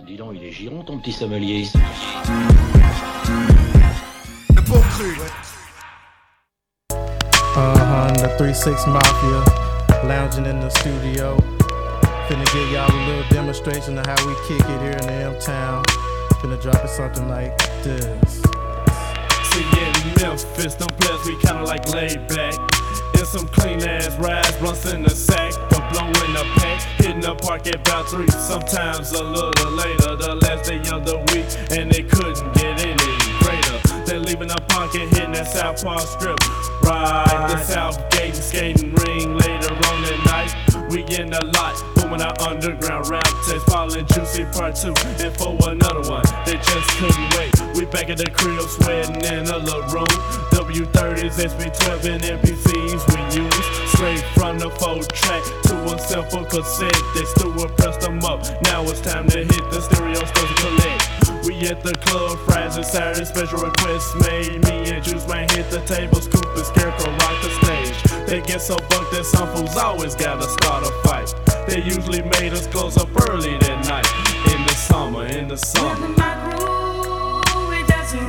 Dis donc, il est giron ton petit sommelier. Le bon cru. Uh-huh, the 3-6 Mafia, lounging in the studio. Finna give y'all a little demonstration of how we kick it here in the M-Town. Finna drop it something like this. See, in Memphis, them players we kinda like laid back. In some clean ass rides, blunts in the sack, but blowing the pack. Hitting the park at about three, sometimes a little later. The last day of the week, and they couldn't get any greater. They leaving the pocket, hitting that South Park strip. Right, the South Gate and skating ring later on the night. We in the lot, booming our underground rap taste, falling juicy part two, and for another one, they just couldn't wait. We back at the crib, sweating in a little room. W30s, SB12, and MPCs we use straight from the full track to a simple cassette. They still would press them up. Now it's time to hit the stereo stores and collect. We at the club, fries and Saturday special requests made. Me and Juice Man hit the table, scoop and scarecrow rock the stage. They get so bucked that some fools always gotta start a fight. They usually made us close up early that night. In the summer, in the summer. In the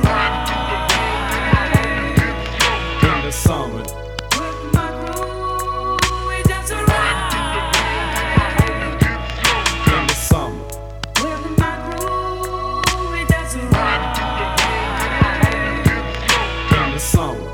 summer. In the summer. In the summer.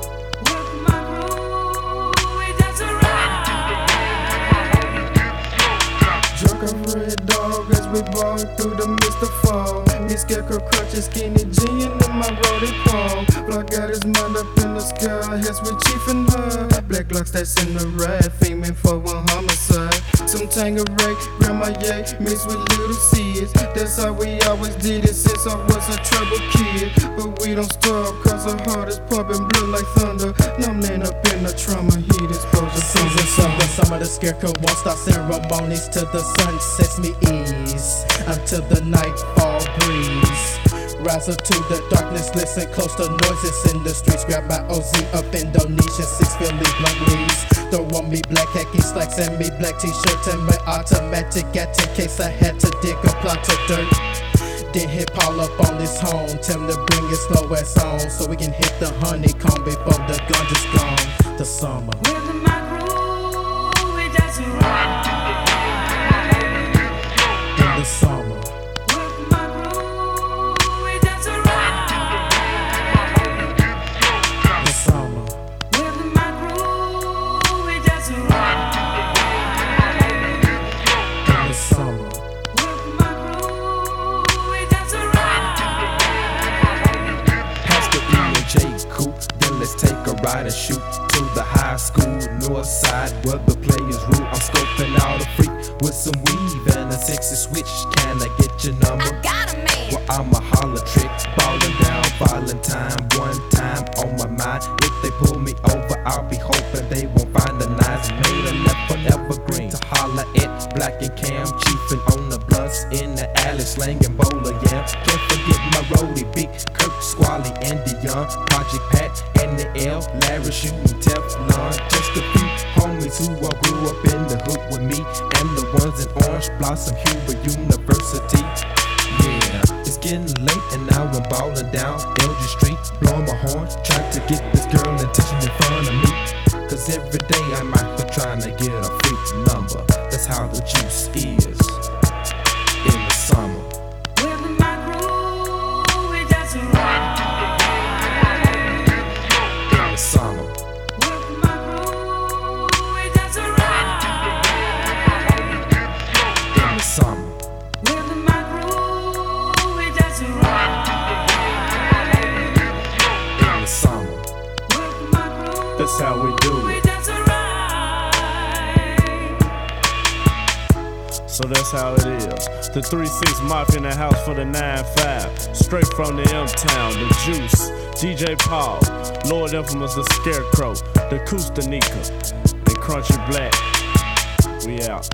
Jerk a red dog as we walk through the mist of fall. Me scarecrow crutches, skinny jean in my roadie paw. Block got his mind up in the sky, heads with Chief and her. Black locks that's in the ride, faming for one homicide. Some Tangeray, grandma yay, mixed with little seeds. That's how we always did it since I was a trouble kid. But we don't stop, cause our heart is pumping blood like thunder. Numbing up in the trauma heat exposure. Season summer, summer the scarecrow won't start ceremonies till the sun sets me ease until the breeze. Rise up to the darkness, listen close to noises in the streets. Grab my OZ up Indonesia, six Philly blunt leaves. Throw on me black khaki slacks and me black t-shirts and my automatic at in case I had to dig a plot of dirt. Then hit Paul up on his home, tell him to bring his slow ass on so we can hit the honeycomb before the gun's gone. The summer. In the summer. A ride and shoot to the high school north side where the players rule. I'm scoping out a freak with some weave and a sexy switch. Can I get your number? I got a man. Well, I'm a holler trick, falling down, Valentine. One time on my mind, if they pull me over, I'll be hoping they won't find the knives. Made a left forever green to holler at Black and Cam, chiefing on the blunts in the alley, slanging bowler, yeah. Can't forget my roadie, Big Kirk, Squally, and Dion, Project Pat, and the Shooting Teflon. Just a few homies who all grew up in the hood with me, and the ones in Orange Blossom, Huber University. Yeah, it's getting late and now I'm balling down LG Street, blowing my horn, trying to get this girl attention in front of me. Cause every day I'm out here trying to get a So that's how it is. The 3-6 Mafia in the house for the 9-5. Straight from the M-Town, the Juice, DJ Paul, Lord Infamous, the Scarecrow, the Kustanika, and Crunchy Black. We out.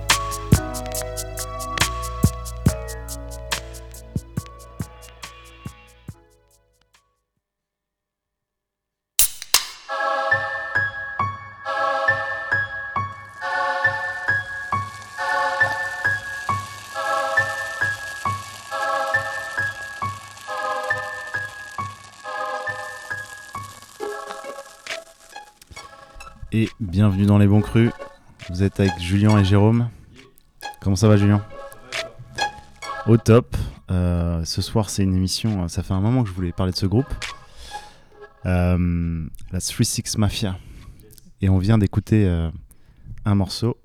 Et bienvenue dans les bons crus. Vous êtes avec Julien et Jérôme. Comment ça va Julien? Au top. Euh, ce soir c'est une émission, ça fait un moment que je voulais parler de ce groupe. Euh, la 3-6 Mafia. Et on vient d'écouter euh, un morceau.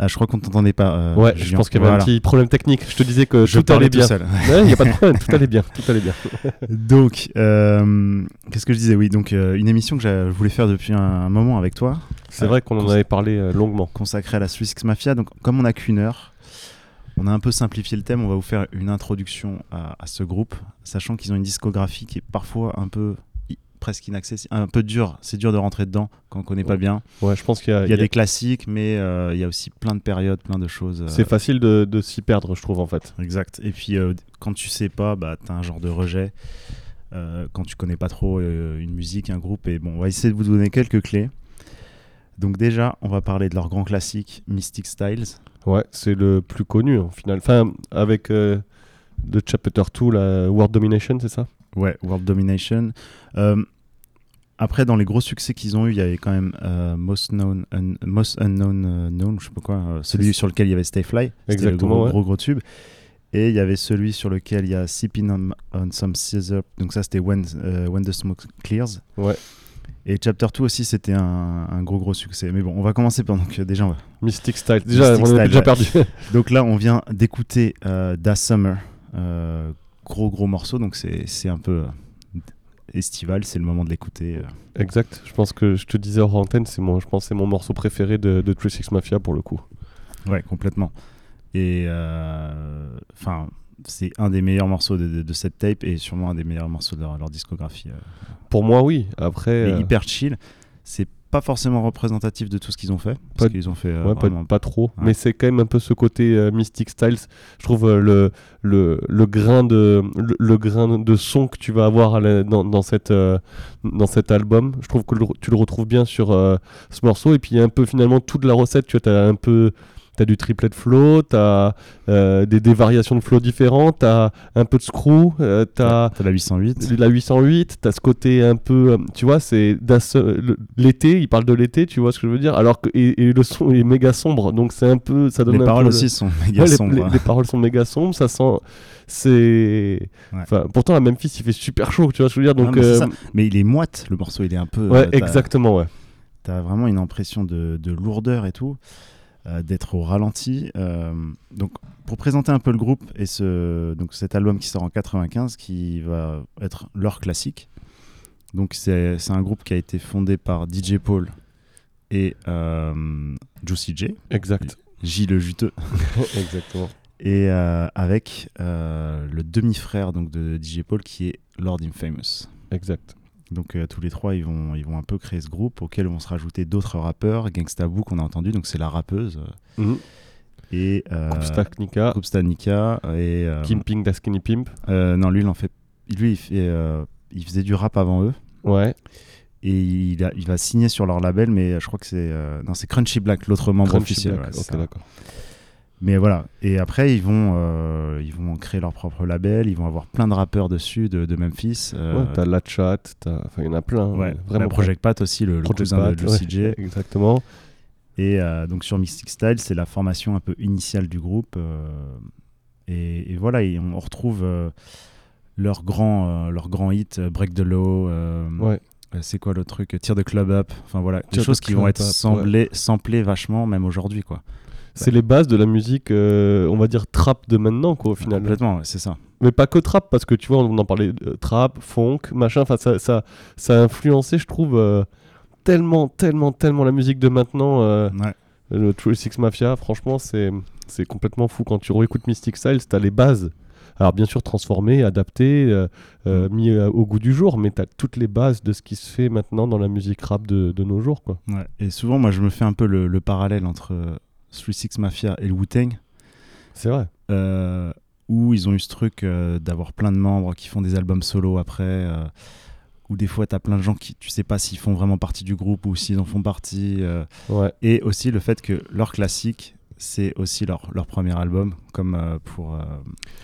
Ah, je crois qu'on t'entendait pas. euh, Ouais, je pense qu'il y avait Voilà. un petit problème technique. Je te disais que Je tout allait bien. Ouais, il n'y a pas de problème, tout allait bien, tout allait bien. Donc, euh, qu'est-ce que je disais? Oui, donc euh, une émission que je voulais faire depuis un, un moment avec toi, C'est vrai qu'on en avait parlé longuement. consacrée à la Swiss X Mafia. Donc, comme on n'a qu'une heure, on a un peu simplifié le thème. On va vous faire une introduction à, à ce groupe, sachant qu'ils ont une discographie qui est parfois un peu presque inaccessible, un peu dur. C'est dur de rentrer dedans quand on connaît pas bien. Ouais, je pense qu'il y a, Il y a il y a- des classiques, mais euh, il y a aussi plein de périodes, plein de choses. euh, c'est facile de, de s'y perdre, je trouve en fait. Exact. Et puis euh, quand tu sais pas, bah, tu as un genre de rejet. quand tu connais pas trop une musique, un groupe. Et bon, on va essayer de vous donner quelques clés. Donc déjà, on va parler de leur grand classique, Mystic Styles. Ouais, c'est le plus connu en final. Enfin, avec de Chapter 2, la World Domination, c'est ça? Ouais, World Domination. Euh, après, dans les gros succès qu'ils ont eu, il y avait quand même euh, Most, known, Un- Most Unknown euh, Known, je sais pas quoi, euh, celui sur lequel il y avait Stay Fly. C'était le gros, ouais. gros gros tube. Et il y avait celui sur lequel il y a Sipping on, on Some Scissor. Donc ça, c'était when, when the Smoke Clears. Ouais. Et Chapter 2 aussi, c'était un, un gros gros succès. Mais bon, on va commencer donc euh, déjà. on va- Mystic Style. Déjà, Mystic on Style, déjà ouais. perdu. Donc là, on vient d'écouter Da Summer, gros gros morceau. Donc c'est un peu euh, estival, c'est le moment de l'écouter. euh. exact. Je pense que je te disais hors antenne, c'est mon, je pense que c'est mon morceau préféré de, de 36 Mafia pour le coup. Ouais, complètement. Et euh, enfin, c'est un des meilleurs morceaux de, de- de cette tape et sûrement un des meilleurs morceaux de leur, leur discographie. Pour moi, oui. Après, euh, hyper chill. C'est pas forcément représentatif de tout ce qu'ils ont fait. Pas- Parce qu'ils ont fait euh, Ouais, pas, vraiment pas trop, Ouais. mais c'est quand même un peu ce côté euh, Mystic Styles. Je trouve euh, le, le, le, grain de, le, le grain de son que tu vas avoir la- dans, dans, cette, dans cet album. Je trouve que le- tu le retrouves bien sur ce morceau. Et puis il y a un peu finalement toute la recette. Tu as un peu. T'as du triplet flow, t'as euh, des, des variations de flow différentes, t'as un peu de screw, euh, t'as T'as la 808. la 808, t'as ce côté un peu, euh, tu vois, c'est le- l'été, il parle de l'été, tu vois ce que je veux dire, alors que et, et le son est méga sombre, donc c'est un peu, ça donne Les un paroles peu le- aussi sont méga Ouais, sombres. les, hein. les paroles sont méga sombres, ça sent, c'est, Ouais. pourtant à Memphis il fait super chaud, tu vois ce que je veux dire, Non, donc mais, euh. Mais il est moite, le morceau, il est un peu. ouais, exactement, ouais, T'as vraiment une impression de, de lourdeur et tout, d'être au ralenti. euh, donc, pour présenter un peu le groupe et ce, donc cet album qui sort en 95, qui va être leur classique. Donc, c'est c'est un groupe qui a été fondé par DJ Paul et euh, Juicy J, exact, J le juteux, exactement, et euh, avec euh, le demi-frère donc de DJ Paul qui est Lord Infamous. exact, Donc euh, tous les trois, ils vont, ils vont un peu créer ce groupe auquel vont se rajouter d'autres rappeurs. Gangsta Boo qu'on a entendu, donc c'est la rappeuse. Mhm. Et euh, Kupstak Nika, Kupsta Nika. Et, euh, Kimping da Skinny Pimp, euh, non, lui, il en fait. Lui, il, fait, euh, il faisait du rap avant eux. ouais, Et il, a- il va signer sur leur label, mais je crois que c'est. euh, non, c'est Crunchy Black, l'autre membre Crunchy officiel. Black, ouais, d'accord. Mais voilà. Et après, ils vont, euh, ils vont créer leur propre label. Ils vont avoir plein de rappeurs dessus de, de Memphis. euh, Ouais, t'as La Chat, il y en a plein, ouais, vraiment vraiment Project Pat aussi, le, le Project cousin Pat, de Juicy J. ouais, exactement. Et euh, donc sur Mystic Style, c'est la formation un peu initiale du groupe. et, et voilà, et on, retrouve leur, grand, leur grand hit, Break the Law. Ouais. C'est quoi le truc Tear the Club Up. Enfin voilà, des choses qui vont être Up, samplées, samplées vachement, même aujourd'hui. quoi. C'est les bases de la musique, euh, on va dire trap de maintenant, quoi, au final. Complètement, c'est ça. Mais pas que trap, parce que tu vois, on en parlait euh, trap, funk, machin. Enfin, ça, ça, ça a influencé, je trouve, euh, tellement, tellement, tellement la musique de maintenant. Ouais. le True Six Mafia, franchement, c'est, c'est complètement fou. Quand tu réécoutes Mystic Styles, t'as les bases. Alors, bien sûr, transformées, adaptées, euh, euh, mis euh, au goût du jour, mais t'as toutes les bases de ce qui se fait maintenant dans la musique rap de, de nos jours, quoi. Ouais. Et souvent, moi, je me fais un peu le, le parallèle entre 3-6 Mafia et le Wu-Tang. C'est vrai. euh, où ils ont eu ce truc euh, d'avoir plein de membres qui font des albums solo après, euh, où des fois tu as plein de gens qui tu sais pas s'ils font vraiment partie du groupe ou s'ils en font partie, euh, Ouais. et aussi le fait que leur classique c'est aussi leur, leur premier album, comme euh, pour euh,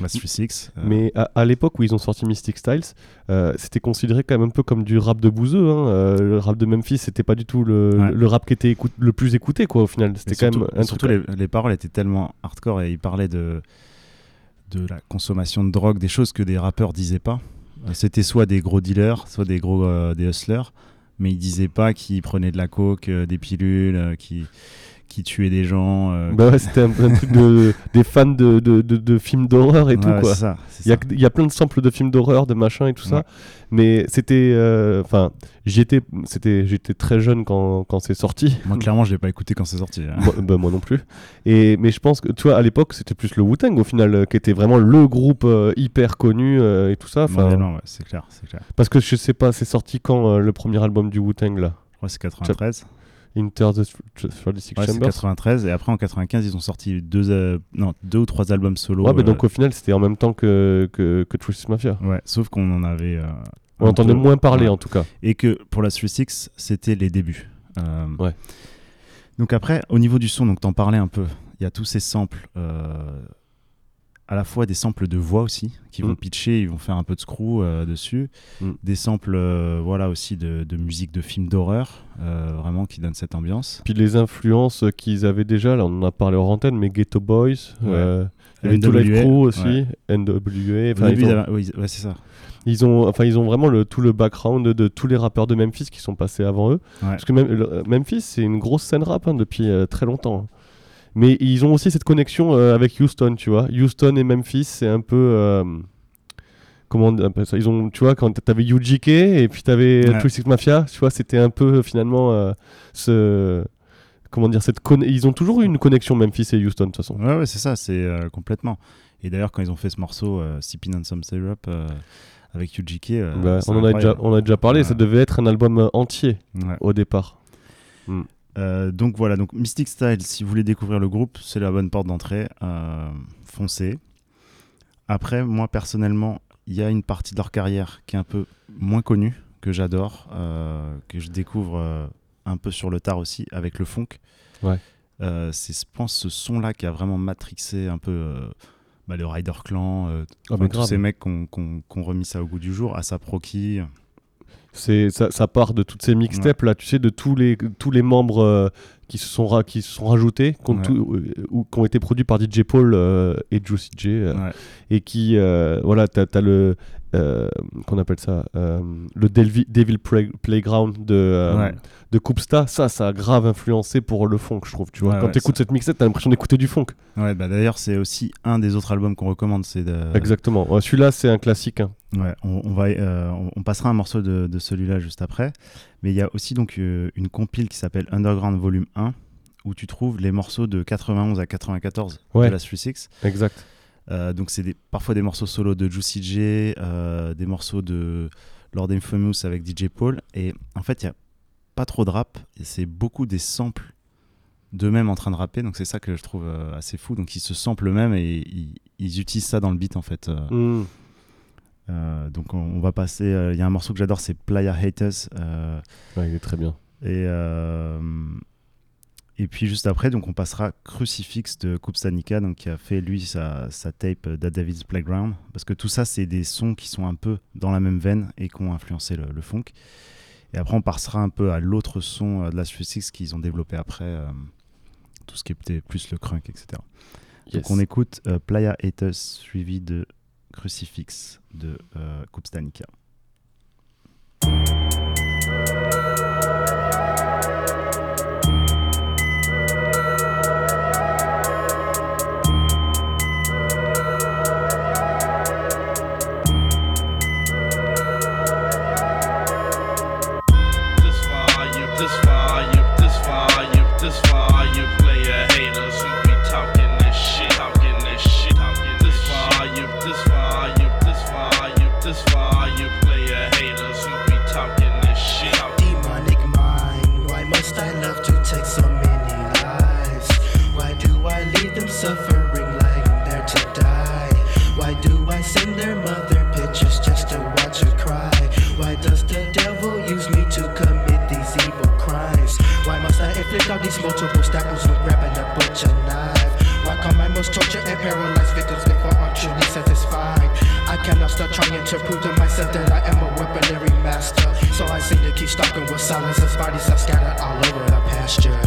Last 36. euh, Mais à, à l'époque où ils ont sorti Mystic Styles, euh, c'était considéré quand même un peu comme du rap de bouseux. hein. Le rap de Memphis, c'était pas du tout le, Ouais. le rap qui était écoute- le plus écouté, quoi, au final. C'était quand surtout, même un surtout truc. les, les paroles étaient tellement hardcore et ils parlaient de, de la consommation de drogue, des choses que des rappeurs disaient pas. C'était soit des gros dealers, soit des gros des hustlers, mais ils disaient pas qu'ils prenaient de la coke, euh, des pilules, euh, qui qui tuaient des gens. euh, Bah ouais, c'était un, un truc de, des fans de, de, de- de films d'horreur et ouais, tout, quoi. Il y, y a plein de samples de films d'horreur, de machin et tout ça. Mais c'était. euh, Enfin, j'étais c'était- j'étais très jeune quand, quand c'est sorti. Moi, clairement, je l'ai pas écouté quand c'est sorti. hein. moi, bah, moi non plus. Et, mais je pense que, tu vois, à l'époque, c'était plus le Wu-Tang au final, euh, qui était vraiment le groupe euh, hyper connu euh, et tout ça. Enfin, ouais, c'est clair, c'est clair. parce que je sais pas, c'est sorti quand euh, le premier album du Wu-Tang là? C'est 93. Inter the 36 Ouais, c'est Chambers 93 et après en 95 ils ont sorti deux, euh, non, deux ou trois albums solo. Ouais, euh, donc au final, c'était en même temps que, que, que Twisted Mafia. ouais, sauf qu'on en avait. euh, On entendait moins parler ouais. en tout cas. Et que pour la 36 c'était les débuts. Euh, Ouais. Donc après au niveau du son, donc t'en parlais un peu. Il y a tous ces samples. À la fois des samples de voix aussi qui vont Mm. pitcher, ils vont faire un peu de screw euh, dessus, Mm. des samples euh, voilà aussi de, de musique de films d'horreur euh, vraiment qui donnent cette ambiance. Puis les influences qu'ils avaient déjà, là on en a parlé hors antenne, mais Ghetto Boys, Ouais. NWA, Crew aussi, ouais. NWA, ont, oui, ouais, c'est ça. ils ont, enfin ils ont vraiment le, tout le background de, tous les rappeurs de Memphis qui sont passés avant eux. Parce que Memphis c'est une grosse scène rap hein, depuis très longtemps. Mais ils ont aussi cette connexion euh, avec Houston, tu vois. Houston et Memphis, c'est un peu... euh, comment on appelle ça? Ils ont, tu vois, quand t'avais UGK et puis t'avais Ouais. Twisted Mafia, tu vois, c'était un peu finalement euh, ce... Comment dire cette Ils ont toujours eu une connexion Memphis et Houston de toute façon. Ouais, ouais, c'est ça, c'est complètement. Et d'ailleurs, quand ils ont fait ce morceau, Sipping on Some Syrup, avec UGK, euh, Bah, on, en a déjà, on a déjà parlé, Ouais. ça devait être un album entier Ouais. au départ. Euh, donc voilà, donc Mystic Style, si vous voulez découvrir le groupe, c'est la bonne porte d'entrée. Euh, foncez. Après, moi personnellement, il y a une partie de leur carrière qui est un peu moins connue, que j'adore, euh, que je découvre un peu sur le tard aussi, avec le funk. Ouais. C'est, je pense, ce son-là qui a vraiment matrixé un peu bah, le Rider Clan, Ah, tous ces mecs qui ont, qui ont remis ça au goût du jour, à sa Proki. C'est ça, ça part de toutes ces mixtapes là, tu sais, de tous les tous les membres euh, qui se sont ra- qui se sont rajoutés, qui ont, Ouais. tout- euh, ou qui ont été produits par DJ Paul euh, et Juicy J, euh, Ouais. et qui voilà, t'as as le qu'on appelle ça, euh, le Delvi- Devil Play- Playground de euh, Ouais. de Koopsta, ça, ça a grave influencé pour le funk, je trouve. Tu vois, Ouais, quand ouais, t'écoutes cette mixtape, t'as l'impression d'écouter du funk. Ouais, bah, d'ailleurs, c'est aussi un des autres albums qu'on recommande. C'est de... Exactement. Celui-là, c'est un classique. hein. Ouais, on, on va, euh, on, on passera un morceau de, de celui-là juste après. Mais il y a aussi donc euh, une compile qui s'appelle Underground Volume 1 où tu trouves les morceaux de 91 à 94 Ouais. de la 36. Exact. Euh, donc c'est des, parfois des morceaux solo de Juicy J, euh, des morceaux de Lord Infamous avec DJ Paul. Et en fait, il n'y a pas trop de rap. et C'est beaucoup des samples d'eux-mêmes en train de rapper. Donc c'est ça que je trouve euh, assez fou. Donc ils se samplent eux-mêmes et ils, ils utilisent ça dans le beat en fait. Mm. Euh, donc on, on va passer. euh, Il y a un morceau que j'adore, c'est Playa Haters. euh, Ouais, il est très bien. et et puis juste après, donc on passera Crucifix de Kupstanika, donc qui a fait lui sa, sa tape d'A David's Playground, parce que tout ça c'est des sons qui sont un peu dans la même veine et qui ont influencé le, le funk. Et après on passera un peu à l'autre son euh, de la 36 qu'ils ont développé après, euh, tout ce qui était plus le crunk, etc. Yes. Donc on écoute euh, Playa Haters suivi de Crucifix de euh, Kupstanika. imposter, trying to prove to myself that I am a weaponry master. So I seem to keep stalking with silences, bodies are scattered all over the pasture.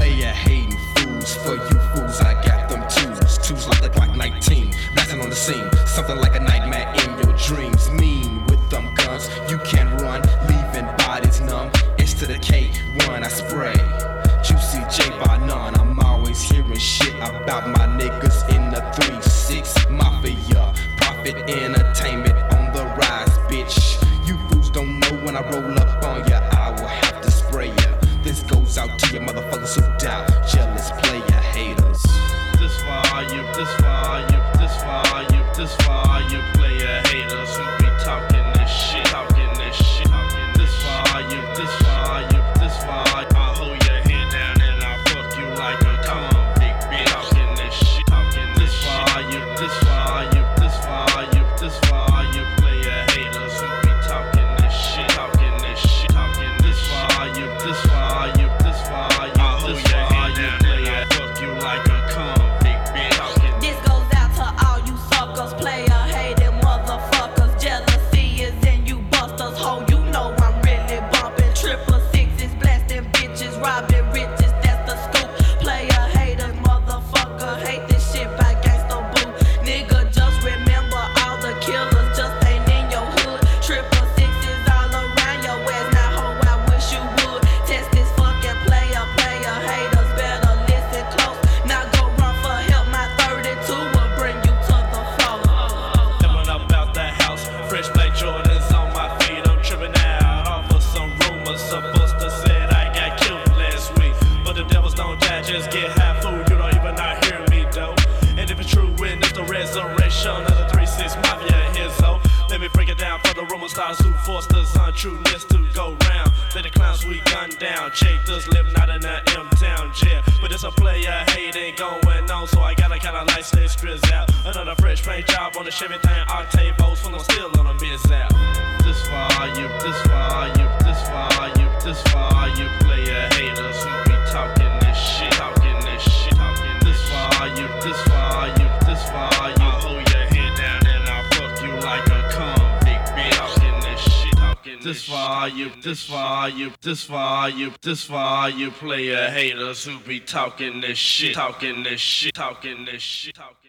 monsters, untrueness to go round. They the clowns we gun down. Jake does live not in that M town jail. But it's a player hate ain't going on, so I gotta kinda like stay grizz out. Another fresh paint job on the Chevy thing, octave boats full of steel still on a biz out. This volume, this volume, this volume, this volume, player haters who be talking this shit, talking this shit, talking this you. this volume, this volume. this volume, this volume, this volume, this volume. Player haters who be talking this shit, talking this shit, talking this shit, talking.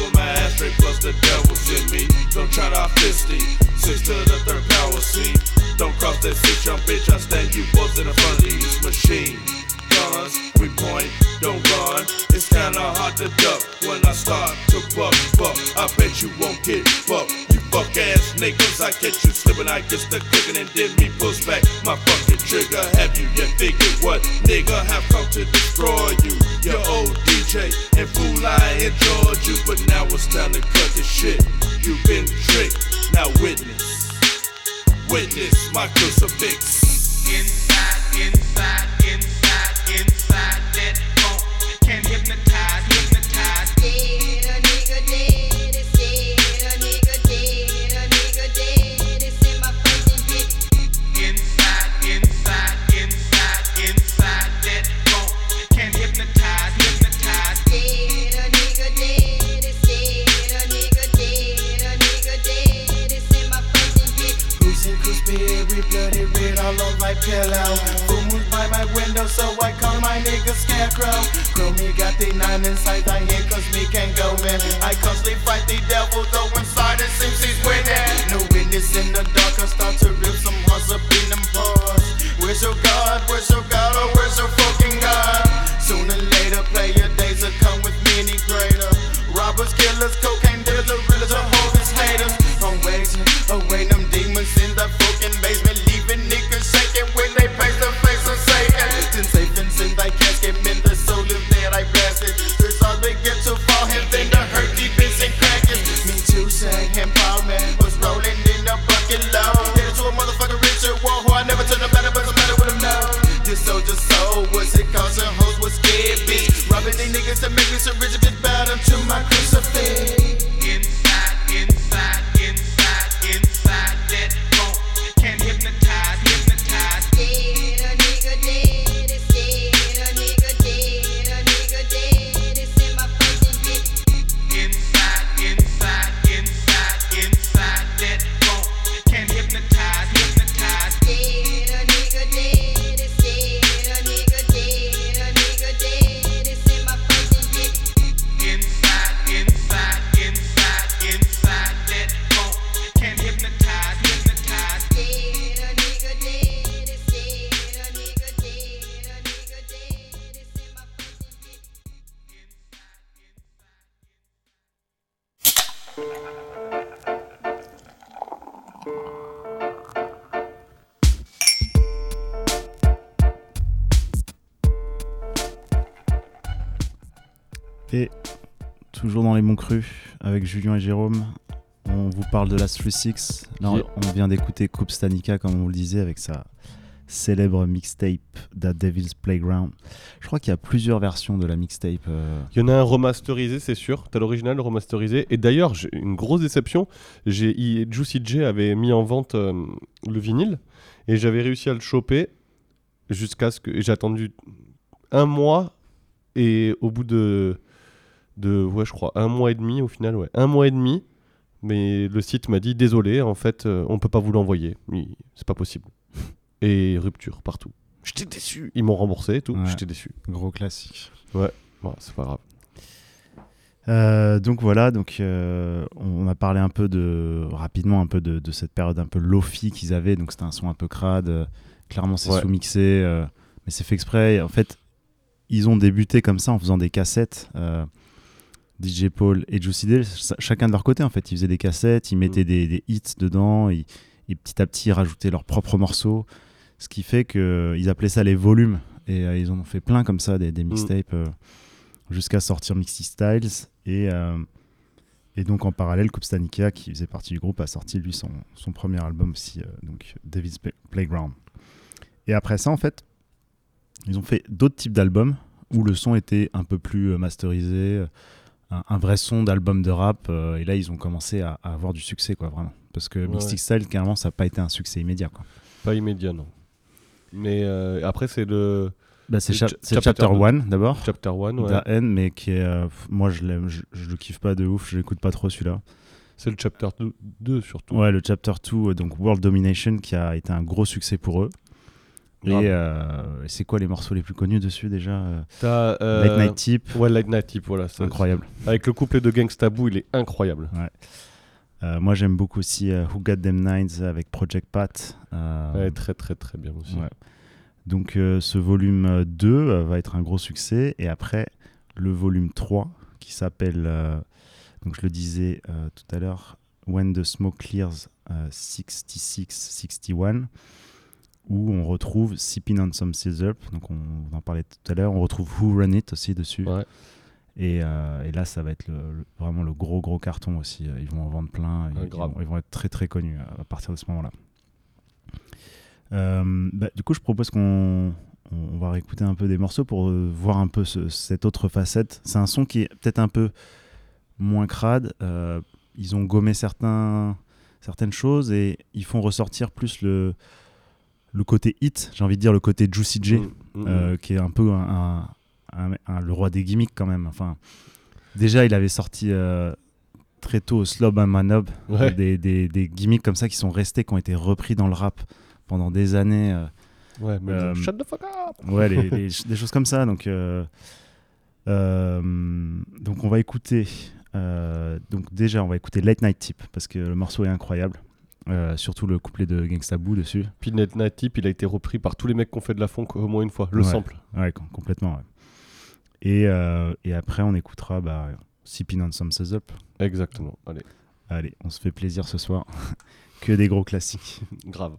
to my ass, plus the devil's in me. Don't try to fisty, six to the third power seat. Don't cross that six jump, bitch. I stand you boys in the front of these machines guns. We point, don't run. It's kinda hard to duck when I start to buck, buck. I bet you won't get fucked. You fuck ass niggas, I catch you slipping, I get the clicking and then me pulls back my fucking trigger. Have you yet figured what nigga have come to destroy you? Your old DJ and fool, I enjoyed you, but now it's time to cut the shit. You've been tricked, now witness witness my crucifix. Inside, inside, inside inside that funk can hypnotize. Bloody, bloody red all on my pillow. Full moon by my window, so I call my nigga Scarecrow. Crow me got the nine inside the head, cause me can't go man. I constantly fight the devil, though inside it seems he's winning. No witness in the dark, I start to rip some hearts up in them paws. Where's your God? Where's your God? Or where's your fucking God? Sooner or later, player days will come with many greater. Robbers, killers, cocaine avec Julien et Jérôme, on vous parle de la 3-6. Là, on- vient d'écouter Coupe Stanica, comme on vous le disait, avec sa célèbre mixtape The Devil's Playground. Je crois qu'il y a plusieurs versions de la mixtape. euh, Il y en a un remasterisé, c'est sûr. T'as l'original, le remasterisé. Et d'ailleurs, une grosse déception. J'ai, Juicy J avait mis en vente euh, le vinyle et j'avais réussi à le choper jusqu'à ce que j'ai attendu un mois et au bout de de ouais, je crois un mois et demi au final, ouais, un mois et demi. Mais le site m'a dit désolé, en fait, euh, on peut pas vous l'envoyer. Il- C'est pas possible. Et rupture partout. J'étais déçu. Ils m'ont remboursé et tout. Ouais. J'étais déçu. Gros classique. Bon, c'est pas grave. Euh, donc voilà, donc euh, on a parlé un peu de rapidement un peu de, de cette période un peu lofi qu'ils avaient. Donc c'était un son un peu crade. euh, clairement c'est Ouais. sous-mixé, euh, mais c'est fait exprès. En fait, ils ont débuté comme ça en faisant des cassettes. euh, DJ Paul et Juicy D, ch- chacun de leur côté en fait, ils faisaient des cassettes, ils mettaient des, des hits dedans, ils- et petit à petit ils rajoutaient leurs propres morceaux, ce qui fait qu'ils appelaient ça les volumes, et euh, ils en ont fait plein comme ça, des, des mixtapes, euh, jusqu'à sortir Mixy Styles, et, euh, et donc en parallèle, Coupe Stanica, qui faisait partie du groupe, a sorti lui son, son premier album aussi, euh, donc David's Play- Playground. Et après ça, en fait, ils ont fait d'autres types d'albums où le son était un peu plus euh, masterisé, euh, un, un vrai son d'album de rap. euh, et là, ils ont commencé à, à avoir du succès, quoi, vraiment. Parce que Ouais, Mystic. Style, carrément, ça n'a pas été un succès immédiat, quoi. Pas immédiat, non. Mais euh, après, c'est le. Bah, c'est cha- Chapter 1 d'abord. Chapter 1, ouais. d'AN, mais qui est. euh, moi, je l'aime, je, je le kiffe pas de ouf, je l'écoute pas trop celui-là. C'est le Chapter 2 surtout. Ouais, le Chapter 2, euh, donc World Domination, qui a été un gros succès pour eux. Et euh, c'est quoi les morceaux les plus connus dessus déjà euh, T'as, euh, Late Night Tip, Ouais, Light Night Tip, voilà. incroyable. Avec le couplet de Gangsta Boo, il est incroyable. Euh, moi j'aime beaucoup aussi Who Got Them Nines avec Project Pat. Ouais, très, très, très bien aussi. ouais. Donc ce volume euh, 2 euh, va être un gros succès. Et après, le volume 3 qui s'appelle, donc je le disais tout à l'heure, When the Smoke Clears euh, 66-61, où on retrouve Sipping on Some Scissor. Donc on, on en parlait tout à l'heure. On retrouve Who Run It aussi dessus. Ouais. Et, euh, et là, ça va être le- le- vraiment le gros gros carton aussi. Euh, Ils vont en vendre plein. Ouais, Ils, vont, ils vont être très très connus à, partir de ce moment-là. Euh, bah, du coup, je propose qu'on on va réécouter un peu des morceaux pour euh, voir un peu ce- cette autre facette. C'est un son qui est peut-être un peu moins crade. Euh, ils ont gommé certains, certaines choses et ils font ressortir plus le, le côté hit, j'ai envie de dire le côté Juicy J, mm, mm, euh, mm. qui est un peu le roi des gimmicks quand même. Enfin, déjà, il avait sorti euh, très tôt au Slob and Manob, des, gimmicks comme ça qui sont restés, qui ont été repris dans le rap pendant des années. Euh, ouais, shut the fuck up Ouais, des choses comme ça. Donc, donc on va écouter. donc déjà, on va écouter Late Night Tip parce que le morceau est incroyable. Euh, surtout le couplet de Gangsta Boo dessus. Puis Net Natip, il a été repris par tous les mecs qu'on fait de la funk au moins une fois, le sample. Ouais, complètement. Et, euh, et, après, on écoutera bah, Sipping on Some Says Up. Exactement, allez. Allez, on se fait plaisir ce soir. que des gros classiques. Grave.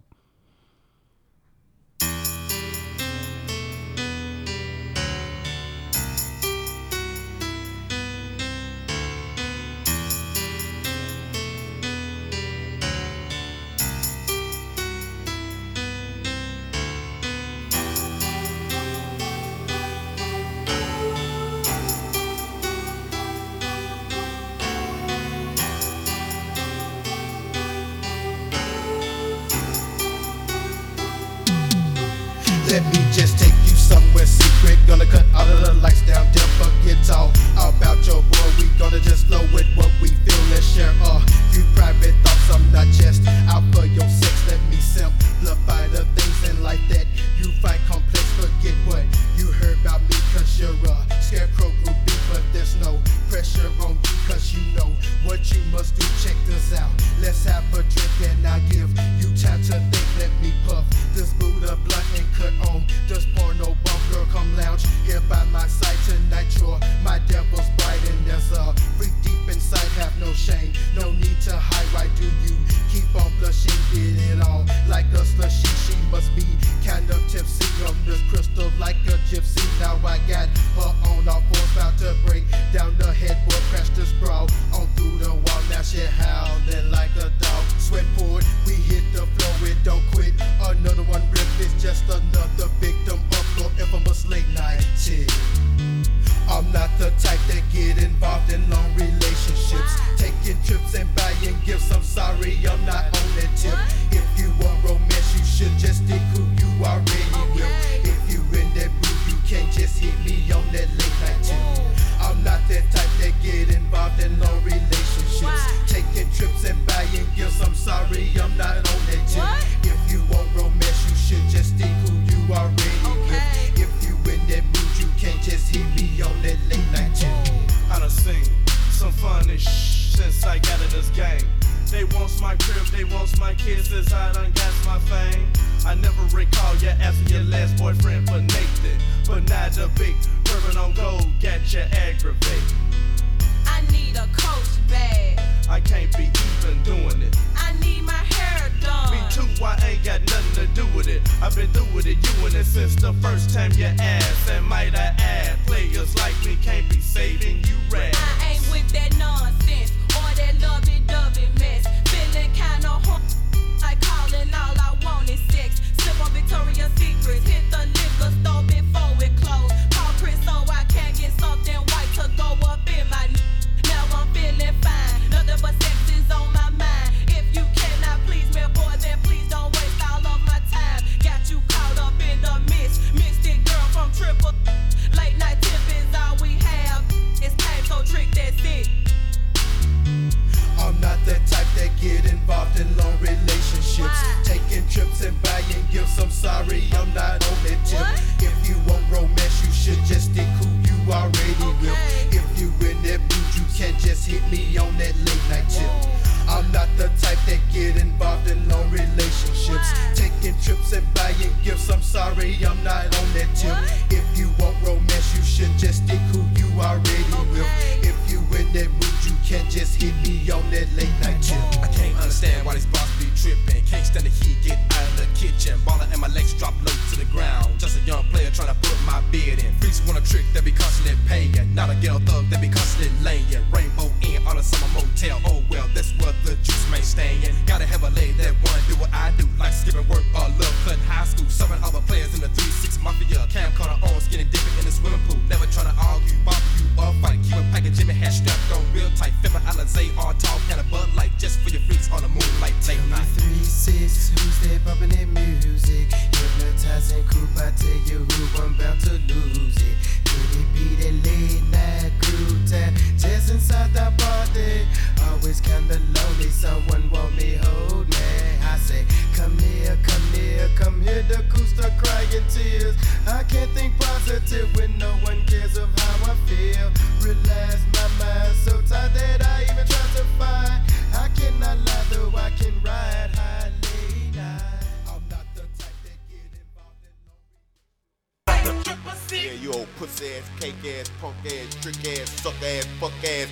Yeah, you old pussy ass, cake ass, punk ass, trick ass, suck ass, fuck ass,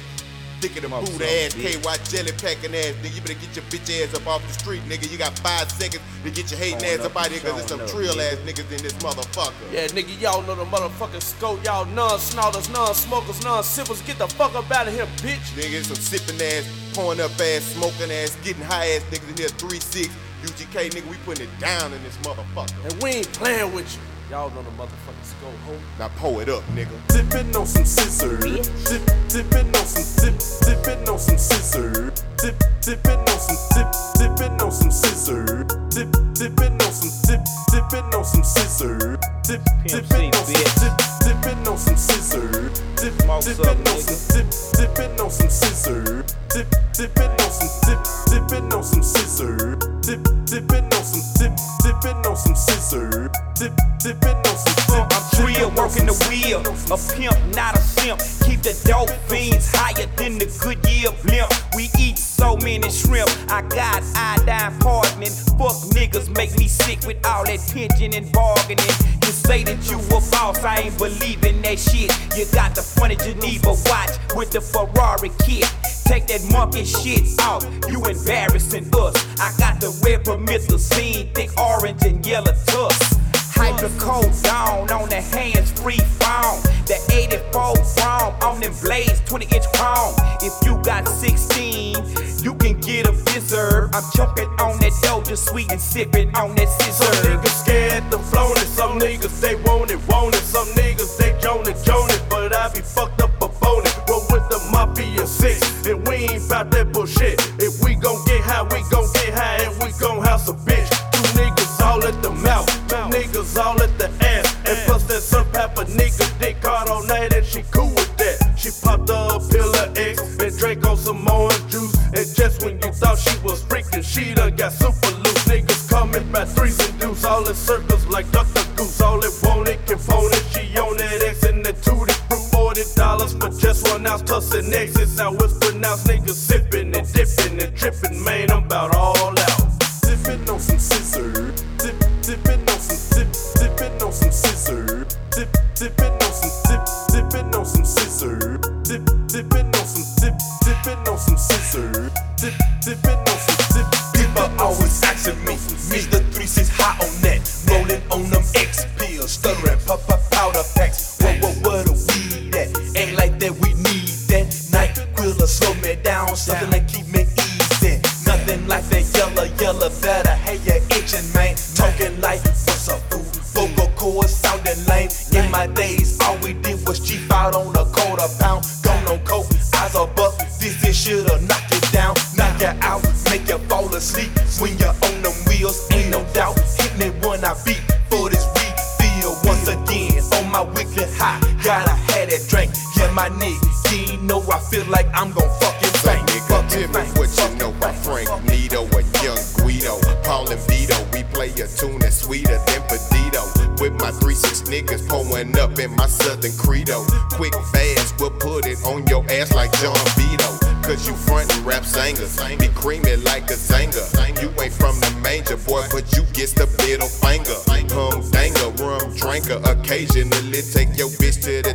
dick in the boot ass, KY jelly packing ass, nigga. You better get your bitch ass up off the street, nigga. You got five seconds to get your hating ass up out here, cause there's some trill ass niggas in this motherfucker. Yeah, nigga, y'all know the motherfucking scope. Y'all non-snorters, non-smokers, non-sippers. Get the fuck up out of here, bitch. Niggas some sipping ass, pouring up ass, smoking ass, getting high ass niggas in here, 3-6. UGK, nigga, we putting it down in this motherfucker. And we ain't playing with you. Y'all know the motherfucking scope, ho. Now pour it up, nigga. Dipping on some scissors. Dip, dipping on some dip, dipping on some scissors. Dip, dipping on some dip, dipping on some scissors. Dip, dipping on some dip, dipping on some scissors. Dip, dipping on some dip, dipping on some scissors. Dip, dipping on some dip, dipping on some scissors. Dip, dipping on some dip, dipping on some scissors. Dip, dipping on some dip, dipping on some scissors. Dip, dipping on some dip. I'm real, working the wheel. A pimp, not a simp. Keep the dope fiends higher than the Goodyear blimp. We eat so many shrimp. I got iodine poisoning. Fuck niggas make me sick with all that pinching and bargaining. You say that you a boss, I ain't believing that shit. You got the funny Geneva watch with the Ferrari kit. Take that monkey shit off, you embarrassing us. I got the red promethazine, thick orange and yellow tusk. Hydrocodone on the hands free phone. The 84 chrome on them blades, 20 inch chrome. If you got 16, you get a. I'm choking on that doja sweet and sipping on that Some scissor. niggas scared to flown it, some niggas they want it, want it, some niggas they joan it, it, but I be fucked up a it. Roll with the mafia six, and we ain't bout that bullshit. If we gon'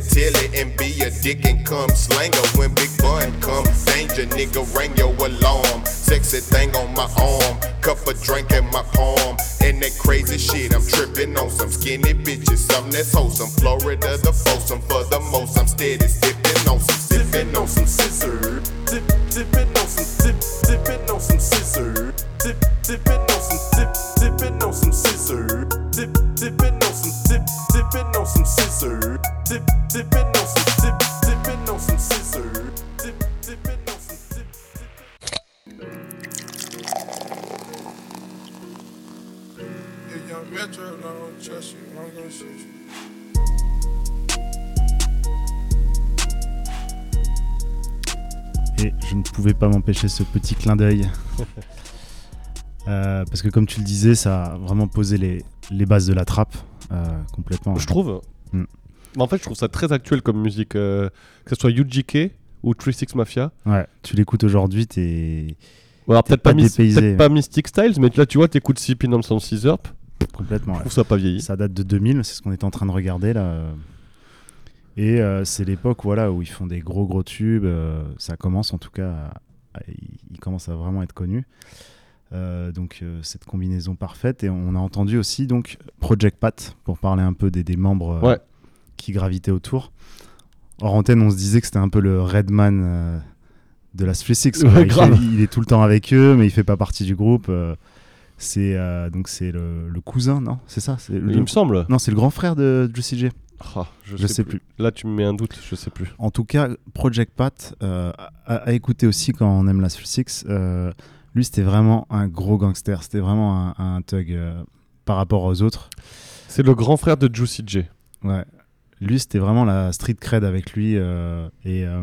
tilly and be a dick and come slanger. When Big Bun come, danger, nigga, ring your alarm. Sexy thing on my arm, cup of drink in my palm. And that crazy shit, I'm tripping on some skinny bitches, something that's wholesome. Florida, the foursome for the most. I'm steady sipping on some, sipping on some scissors. Pas m'empêcher ce petit clin d'œil. Euh, parce que comme tu le disais, ça a vraiment posé les, les bases de la trappe euh, complètement. Je trouve. Mm. Mais en fait, je trouve ça très actuel comme musique, euh, que ce soit UGK ou 36 Mafia. Ouais, tu l'écoutes aujourd'hui, t'es. Ou alors t'es peut-être pas, peut-être pas Mystic Styles, mais là tu vois, t'écoutes CP dans son Scissor. Complètement. Je ouais. trouve ça pas vieilli. Ça date de 2000, c'est ce qu'on était en train de regarder là. Et euh, c'est l'époque voilà, où ils font des gros gros tubes. euh, ça commence en tout cas, ils commencent à vraiment être connus. Euh, donc euh, cette combinaison parfaite. Et on a entendu aussi donc Project Pat pour parler un peu des, des membres euh, Ouais. qui gravitaient autour. Hors antenne, on se disait que c'était un peu le Redman de la 36. quoi. Ouais, il, fait- il est tout le temps avec eux, mais il fait pas partie du groupe. c'est donc c'est le, le cousin, non? C'est ça? Le- Il me semble. Non, c'est le grand frère de Juicy J. Ah, je, Je sais, sais plus. plus. Là, tu me mets un doute, je sais plus. En tout cas, Project Pat, euh, à, à écouter aussi quand on aime la Six, euh, lui c'était vraiment un gros gangster, c'était vraiment un, un thug euh, par rapport aux autres. C'est le grand frère de Juicy J. Ouais. Lui c'était vraiment la street cred avec lui euh, et, euh,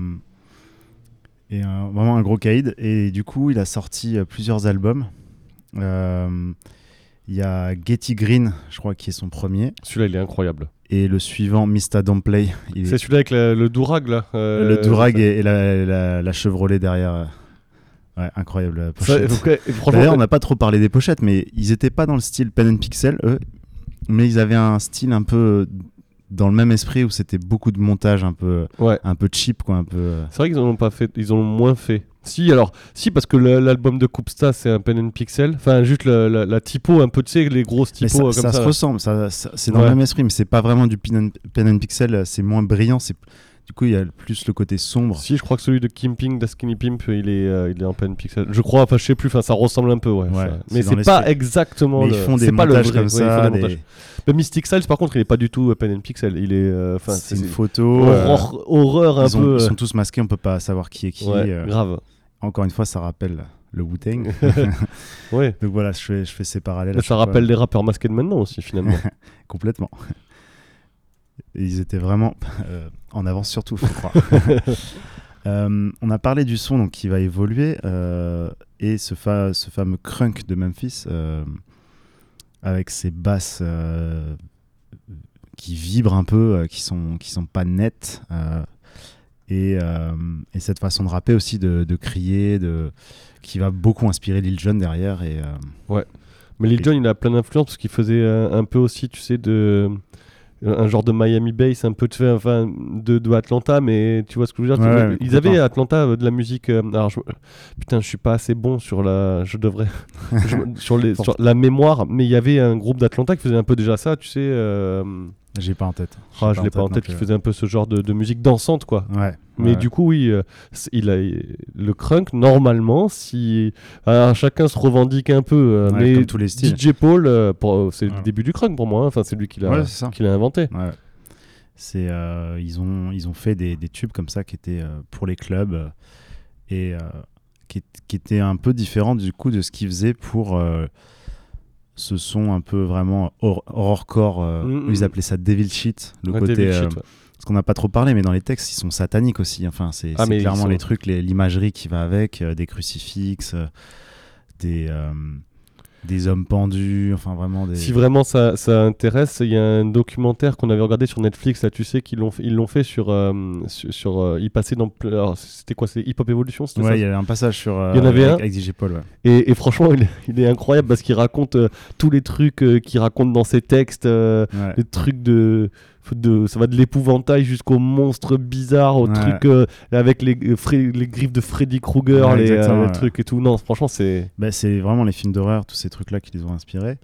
et euh, vraiment un gros caïd. Et du coup, il a sorti euh, plusieurs albums. Euh, Il y a Getty Green, je crois, qui est son premier. Celui-là, il est incroyable. Et le suivant, Mr. Don't Play. est- C'est celui-là avec la- le Durag là. euh, le Durag et, et la, la, la Chevrolet derrière. euh. Ouais, incroyable la pochette. ouais, franchement, D'ailleurs, on n'a pas trop parlé des pochettes, mais ils étaient pas dans le style pen and pixel, eux, mais ils avaient un style un peu dans le même esprit où c'était beaucoup de montage un peu, Ouais. un peu cheap, quoi, un peu. euh, C'est vrai qu'ils en ont pas fait, ils en ont moins fait. Si, alors, si, parce que l'album de Coopsta c'est un pen and pixel. Enfin, juste la, la- la typo, un peu, tu sais, les grosses typos ça, euh, comme ça ça. se ressemble, ça, ça- c'est dans Ouais. le même esprit, mais c'est pas vraiment du pen and, pen and pixel, c'est moins brillant, c'est du coup il y a plus le côté sombre. Si, je crois que celui de Kimping, da Skinny Pimp, il est, euh, il est en pen and pixel. Je crois, enfin, je sais plus, enfin, ça ressemble un peu, ouais. Ouais, ça. Mais c'est pas exactement. Mais le- ils font des c'est pas le montages vrai, comme ça, des- montages. Mais Mystic Styles, par contre, il est pas du tout euh, pen and pixel. Il est. euh, c'est une photo. Horreur, euh, horreur un ils, ont- peu. ils euh, sont tous masqués, on peut pas savoir qui est qui. Ouais, euh. grave. Encore une fois, ça rappelle le Wu-Tang. Ouais. Donc voilà, je fais, je fais ces parallèles. Ça rappelle les rappeurs masqués de maintenant aussi, finalement. Complètement. Ils étaient vraiment euh, en avance sur tout, faut croire. Euh, on a parlé du son donc, qui va évoluer euh, et ce, fa- ce fameux crunk de Memphis euh, avec ses basses qui vibrent un peu, qui sont qui sont pas nettes et, euh, et cette façon de rapper aussi de, de crier, de qui va beaucoup inspirer Lil Jon derrière et euh, Ouais. Mais Lil Jon, il a plein d'influences parce qu'il faisait euh, un peu aussi, tu sais, de un genre de Miami Bass, un peu de, enfin, de, de Atlanta, mais tu vois ce que je veux dire. Ouais, tu- ouais, Ils avaient à Atlanta euh, de la musique. alors, je- putain, je suis pas assez bon sur la. Je devrais. je- sur, les, sur la mémoire, mais il y avait un groupe d'Atlanta qui faisait un peu déjà ça, tu sais. Euh, j'ai pas en tête. ah, je l'ai pas en tête, qui ouais. faisait un peu ce genre de, de musique dansante, quoi. Ouais. Mais ouais, du coup, oui, euh, il a le crunk normalement, si alors, chacun se revendique un peu, euh, Ouais, mais comme tous les styles. DJ Paul, euh, c'est le début du crunk pour moi. hein. Enfin, c'est lui qui l'a, inventé. Ouais. C'est, euh, ils, ont, ils ont fait des, des tubes comme ça qui étaient euh, pour les clubs euh, et euh, qui, qui étaient un peu différents du coup de ce qu'ils faisaient pour euh, ce son un peu vraiment hor- horrorcore. euh, Mm, Ils mm. appelaient ça Devil Shit. Le Ouais, côté. Euh, Shit, ouais. Parce qu'on n'a pas trop parlé, mais dans les textes, ils sont sataniques aussi. Enfin, c'est Ah, clairement sont- les trucs, l'imagerie qui va avec, euh, des crucifixes, euh, des, des hommes pendus, enfin vraiment des. Si vraiment ça, ça intéresse, il y a un documentaire qu'on avait regardé sur Netflix, là, tu sais, qu'ils l'ont, fait- ils l'ont fait sur. euh, sur, sur, euh, il passait dans. c'était quoi C'est Hip Hop Evolution c'était Ouais, il y avait un passage sur. euh, Il y en avait avec, un. avec DJ Paul, ouais. Et, et franchement, il est, il est incroyable parce qu'il raconte tous les trucs qu'il raconte dans ses textes, Ouais. les trucs de, de. Ça va de l'épouvantail jusqu'au monstre bizarre, au Ouais. truc euh, avec les, euh, les griffes de Freddy Krueger, Ouais, les, euh, les trucs et tout. Non, franchement, c'est. Bah, c'est vraiment les films d'horreur, tous ces trucs-là qui les ont inspirés.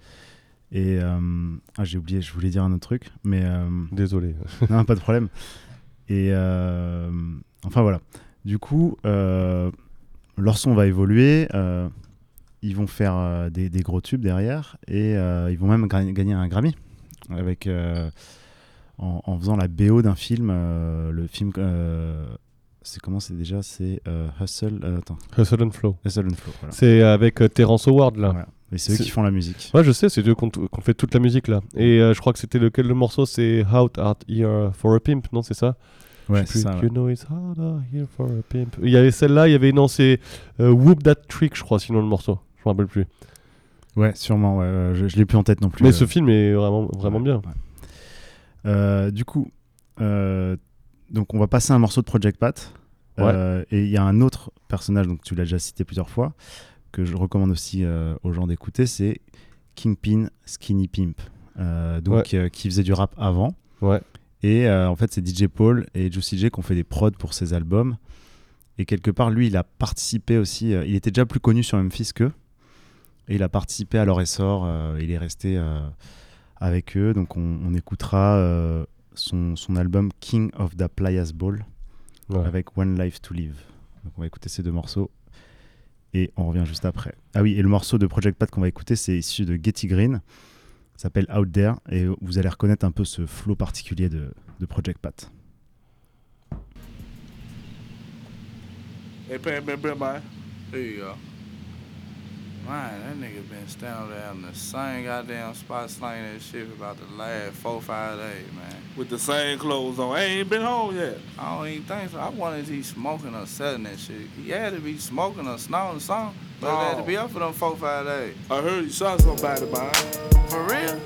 Et ah, j'ai oublié, je voulais dire un autre truc, mais Désolé. non, pas de problème. Et enfin voilà. Du coup, leur son va évoluer. ils vont faire euh, des, des gros tubes derrière et euh, ils vont même gagner un Grammy avec euh, en, faisant la BO d'un film, euh, le film euh, c'est comment c'est déjà c'est euh, Hustle attends. Hustle and Flow Hustle and Flow c'est avec euh, Terrence Howard là et c'est eux qui font la musique ouais je sais c'est eux qu'on qu fait toute la musique là et je crois que c'était lequel le morceau c'est Out Art Here for a Pimp non c'est ça? Ouais, c'est ça. You know it's out here for a pimp. Il y avait celle-là, il y avait non, c'est Whoop That Trick, je crois, sinon le morceau. Je me rappelle plus. Ouais, sûrement. Ouais, je, je l'ai plus en tête non plus. Mais ce film est vraiment, vraiment bien. Euh, du coup, euh, donc on va passer un morceau de Project Pat. Euh, et il y a un autre personnage, donc tu l'as déjà cité plusieurs fois, que je recommande aussi aux gens d'écouter, c'est Kingpin Skinny Pimp, donc qui faisait du rap avant. Et en fait, c'est DJ Paul et Juicy J qui ont fait des prods pour ses albums. Et quelque part, lui, il a participé aussi. Il était déjà plus connu sur Memphis qu'eux. Et il a participé à leur essor. Il est resté avec eux. Donc on, écoutera euh, son, album King of the Playas Ball avec One Life to Live. Donc on va écouter ces deux morceaux et on revient juste après. Ah oui, et le morceau de Project Pat qu'on va écouter, c'est issu de Getty Green, s'appelle Out There, et vous allez reconnaître un peu ce flow particulier de, Project Pat. Man, that nigga been standing there in the same goddamn spot slaying that shit for about the last four, five days, man. With the same clothes on. I ain't been home yet. I don't even think so. I wanted to see smoking or selling that shit. He had to be smoking or snorting something, but oh. had to be up for them four, five days. I heard you shot somebody by. For real?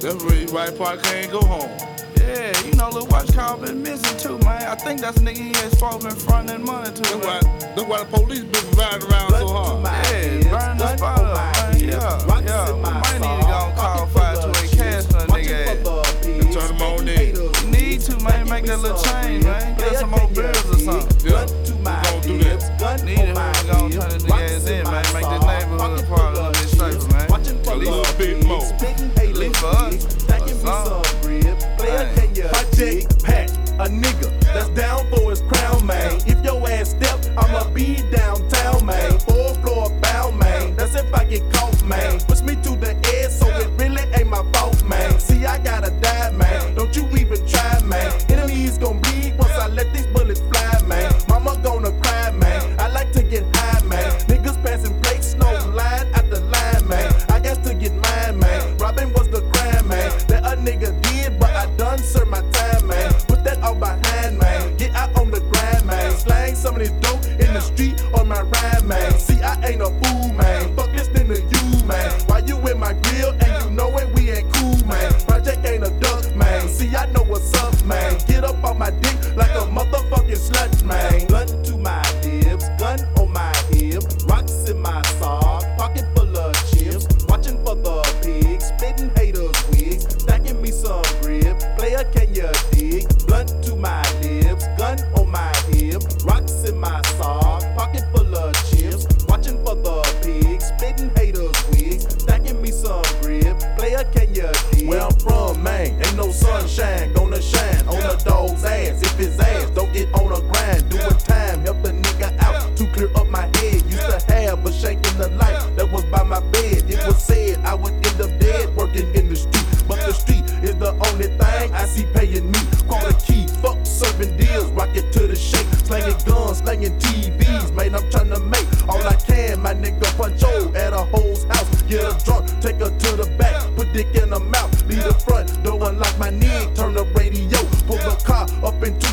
That's where everybody probably can't go home. Yeah, you know, Lil Watch Kyle been missing too, man. I think that's nigga he has spoke in front and money too. Look why, look why the police been riding around blood so hard. Yeah, burn the spot up, man. Yeah, yeah. might need to go and call 528 cash for a nigga. Turn him on in. Need to, man. Make that little change, man. Get some more bills or something. Yeah, we gon' do that. Need it, we gon' turn the nigga ass in,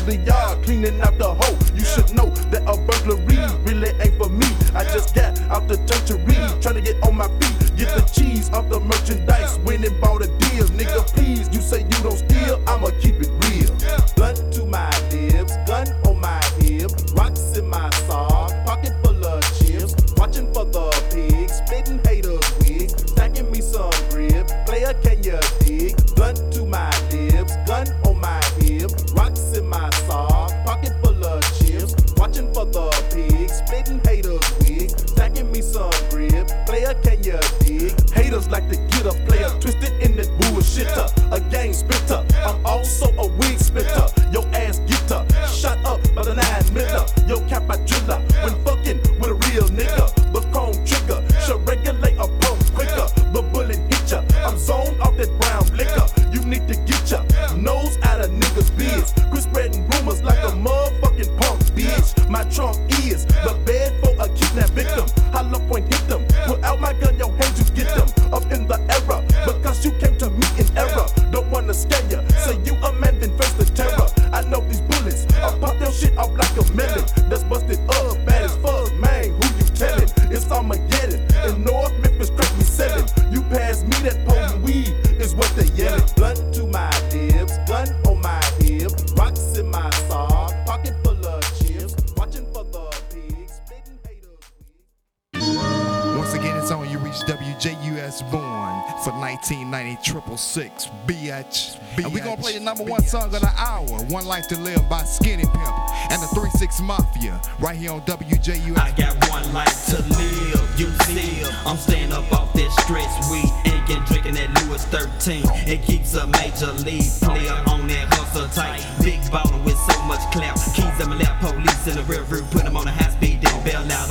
the yard, cleaning up song of the hour, One Life to Live by Skinny Pimp and the 3-6 Mafia, right here on WJU. I got one life to live, you see. I'm staying up off this stress weed, inking, drinking that Lewis 13. It keeps a major league player on that hustle tight. Big ballin' with so much clout. Keys in my lap, police in the river, put them on a high speed, then bail out.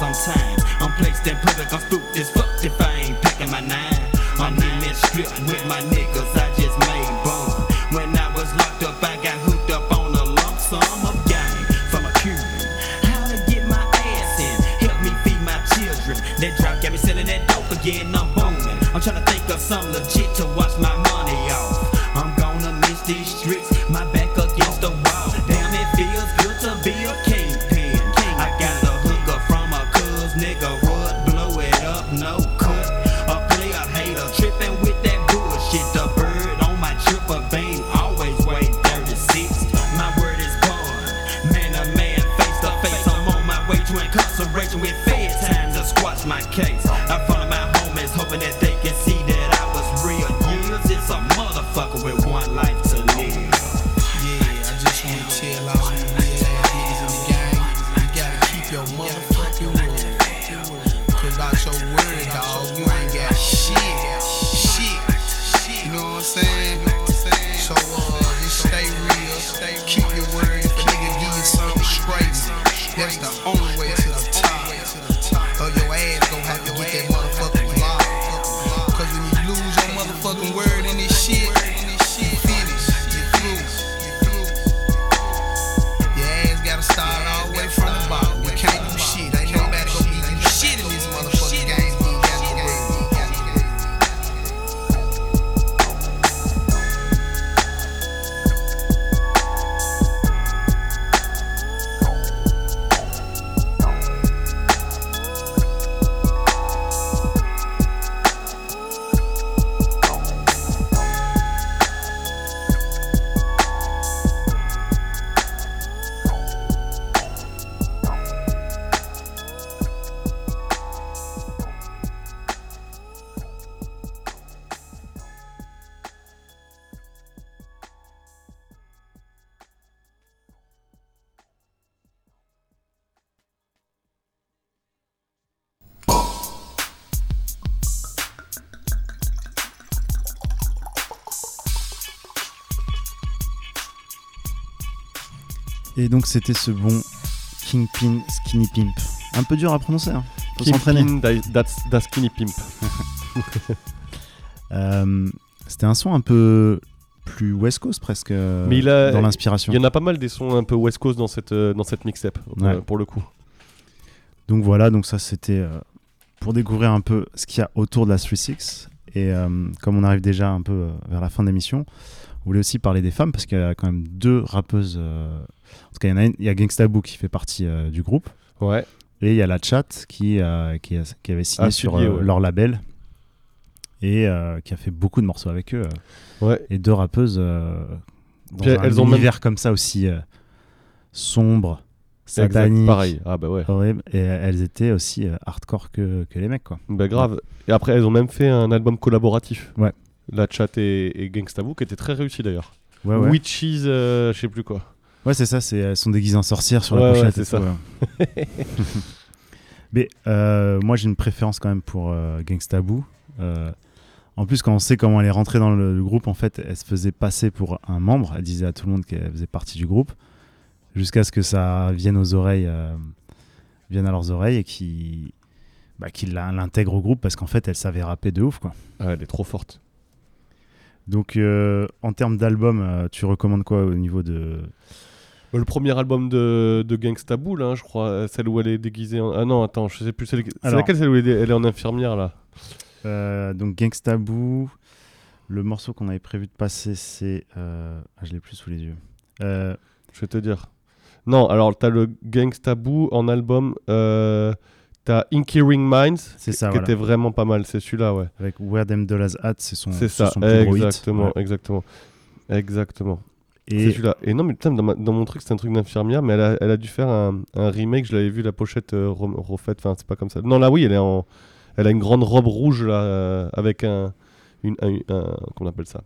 Sometimes. Et donc c'était ce bon Kingpin Skinny Pimp. Un peu dur à prononcer, hein. faut Skinny Pimp. Euh, c'était un son un peu plus West Coast presque euh, Mais il a, dans l'inspiration. Il y en a pas mal des sons un peu West Coast dans cette, euh, dans cette mixtape pour le coup. Donc voilà, donc ça c'était pour découvrir un peu ce qu'il y a autour de la 3-6. Et comme on arrive déjà un peu vers la fin de l'émission, voulait aussi parler des femmes parce qu'il y a quand même deux rappeuses. euh, en tout cas, il y en a une, il y a Gangsta Boo qui fait partie euh, du groupe. Ouais. Et il y a la Chat qui, euh, qui, avait signé Ah, sur ouais. leur label et qui a fait beaucoup de morceaux avec eux. Ouais. Et deux rappeuses dans Puis un elles ont même- univers comme ça aussi sombre, satanique. pareil. Ah bah ouais. horrible. Et elles étaient aussi hardcore que, que les mecs, quoi. Bah grave. Et après, elles ont même fait un album collaboratif. Ouais. La Chat et, et Gangsta Boo, qui était très réussi d'ailleurs. Ouais, ouais. Witches, euh, je sais plus quoi. Ouais, c'est ça, c'est, elles sont déguisées en sorcières sur Ouais, la ouais, pochette. c'est ça. Mais euh, moi, j'ai une préférence quand même pour euh, Gangsta Boo. Euh, en plus, quand on sait comment elle est rentrée dans le, le groupe, en fait, elle se faisait passer pour un membre. Elle disait à tout le monde qu'elle faisait partie du groupe, jusqu'à ce que ça vienne aux oreilles, vienne à leurs oreilles et qu'ils bah, l'intègrent au groupe parce qu'en fait, elle savait rapper de ouf, quoi. Ah, elle est trop forte. Donc, euh, en termes d'album, euh, tu recommandes quoi au niveau de Bah, Le premier album de, de Gangsta Boo, là, je crois, euh, celle où elle est déguisée en... Ah non, attends, je sais plus. C'est laquelle celle où elle est, elle est en infirmière, là Euh, donc Gangsta Boo, le morceau qu'on avait prévu de passer, c'est... euh, Ah, je l'ai plus sous les yeux. Je vais te dire. Non, alors t'as le Gangsta Boo en album. T'as Inky Ring Minds, C'est ça, qui voilà. était vraiment pas mal. C'est celui-là, ouais. avec Where Them Dollars At, c'est son, C'est ça, son plus gros hit. exactement, exactement, exactement. Et- C'est celui-là. Et non, mais putain, dans, ma- dans mon truc, c'est un truc d'infirmière, mais elle a, elle a dû faire un, un remake. Je l'avais vu la pochette euh, refaite. Enfin, c'est pas comme ça. Non, là, oui, elle est en, elle a une grande robe rouge là, euh, avec un, une, un, un- comment on appelle ça,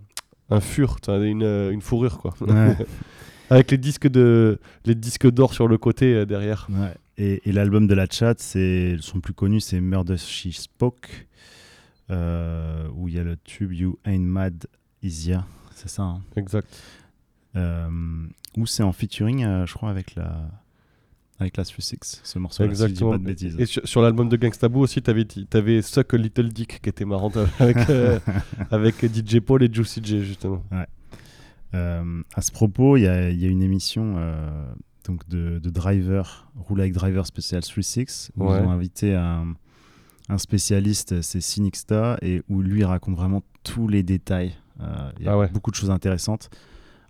un fur, une, euh, une fourrure quoi. Ouais. avec les disques de, les disques d'or sur le côté euh, derrière. Ouais. Et, et l'album de la chat, c'est son plus connu, c'est Murder She Spoke, euh, où il y a le tube You Ain't Mad Easier, c'est ça. hein Exact. Euh, où c'est en featuring, euh, je crois, avec la avec la 36, ce morceau. Si je dis pas de bêtises. Et sur, sur l'album de Gangsta Boo aussi, t'avais, avais Suck a Little Dick qui était marrant avec, avec DJ Paul et Juicy J justement. Ouais. À ce propos, il y, a il y a une émission donc de, de Driver, Roule avec Driver spécial 36, où Ouais. ils ont invité un, un spécialiste, c'est Sinixta, et où lui raconte vraiment tous les détails. Euh, Il y a Ah ouais. beaucoup de choses intéressantes.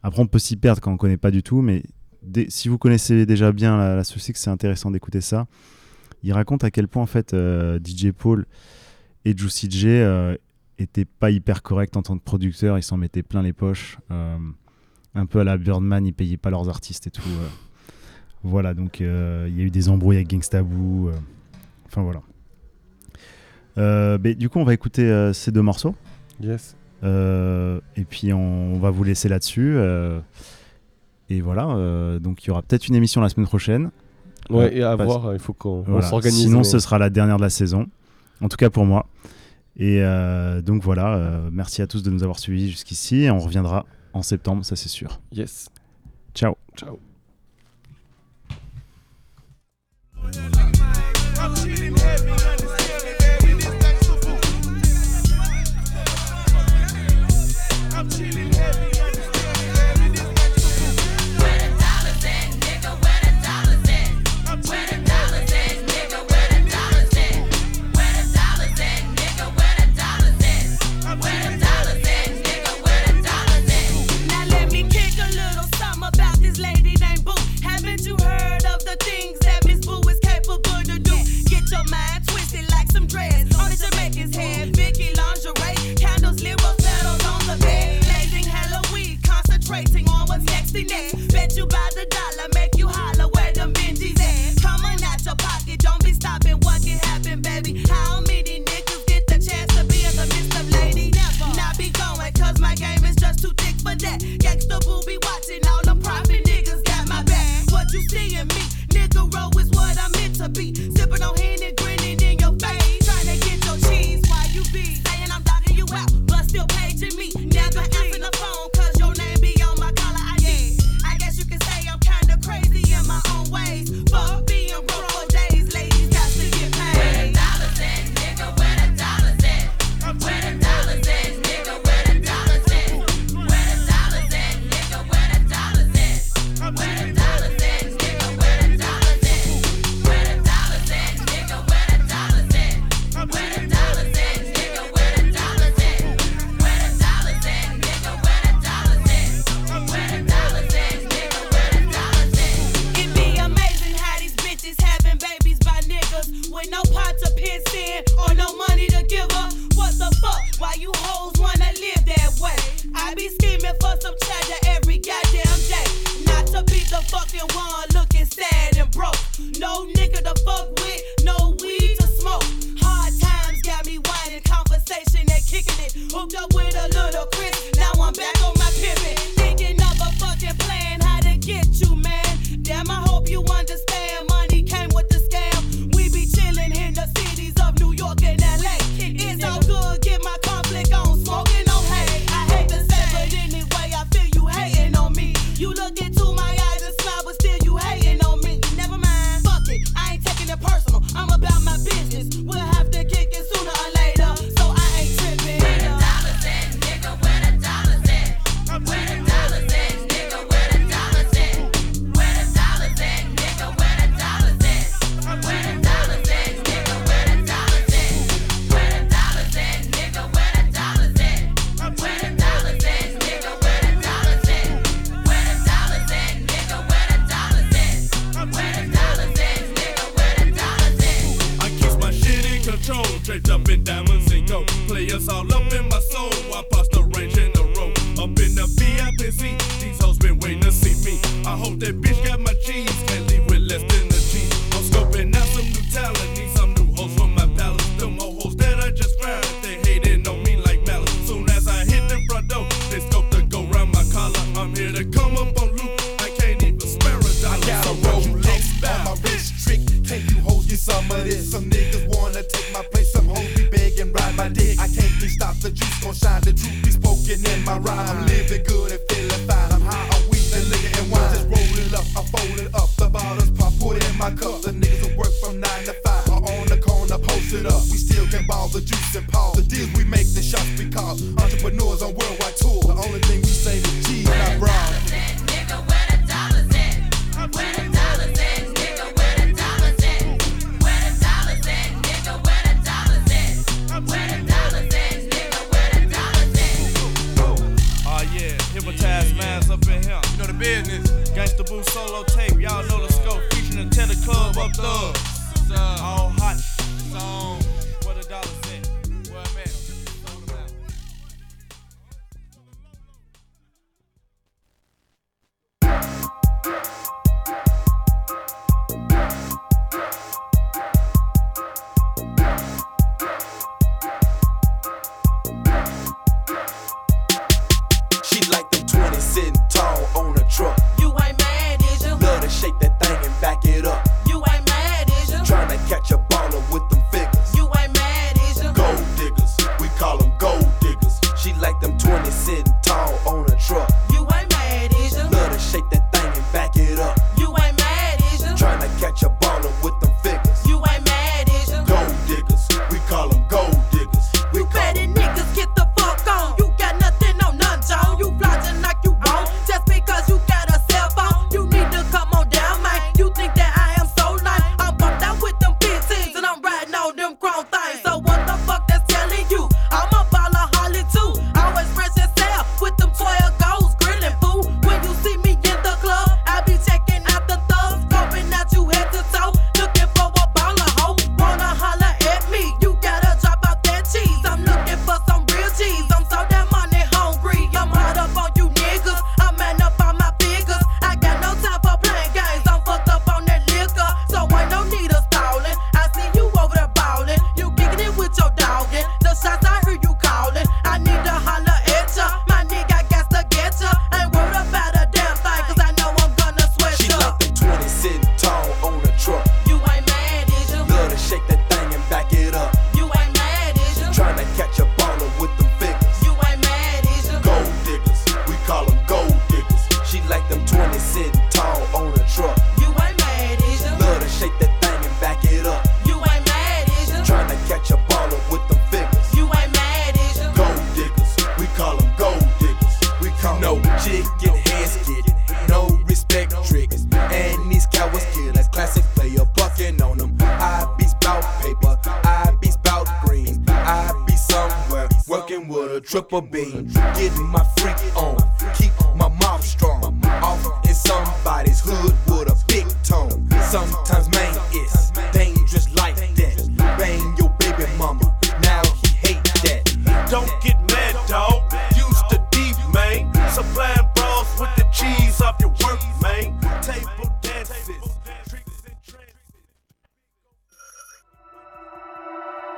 Après, on peut s'y perdre quand on ne connaît pas du tout, mais dès- si vous connaissez déjà bien la, la 36, c'est intéressant d'écouter ça. Il raconte à quel point en fait euh, DJ Paul et Juicy J euh, étaient pas hyper corrects en tant que producteurs, ils s'en mettaient plein les poches. Euh, un peu à la Birdman, ils payaient pas leurs artistes et tout. Voilà, donc euh, il y a eu des embrouilles avec Gangsta Boo. euh. Enfin voilà. Euh, mais du coup, on va écouter ces deux morceaux. Yes. Et puis on, on va vous laisser là-dessus. et voilà, donc il y aura peut-être une émission la semaine prochaine. Ouais, et à parce- voir, il faut qu'on voilà. s'organise. Sinon, mais- ce sera la dernière de la saison. En tout cas pour moi. Et euh, donc voilà, euh, merci à tous de nous avoir suivis jusqu'ici. Et on reviendra en septembre, ça c'est sûr. Yes. Ciao. Ciao. For that. Gangsta watching all profit niggas got my back. What you see in me, nigga is what I'm meant to be. Sipping on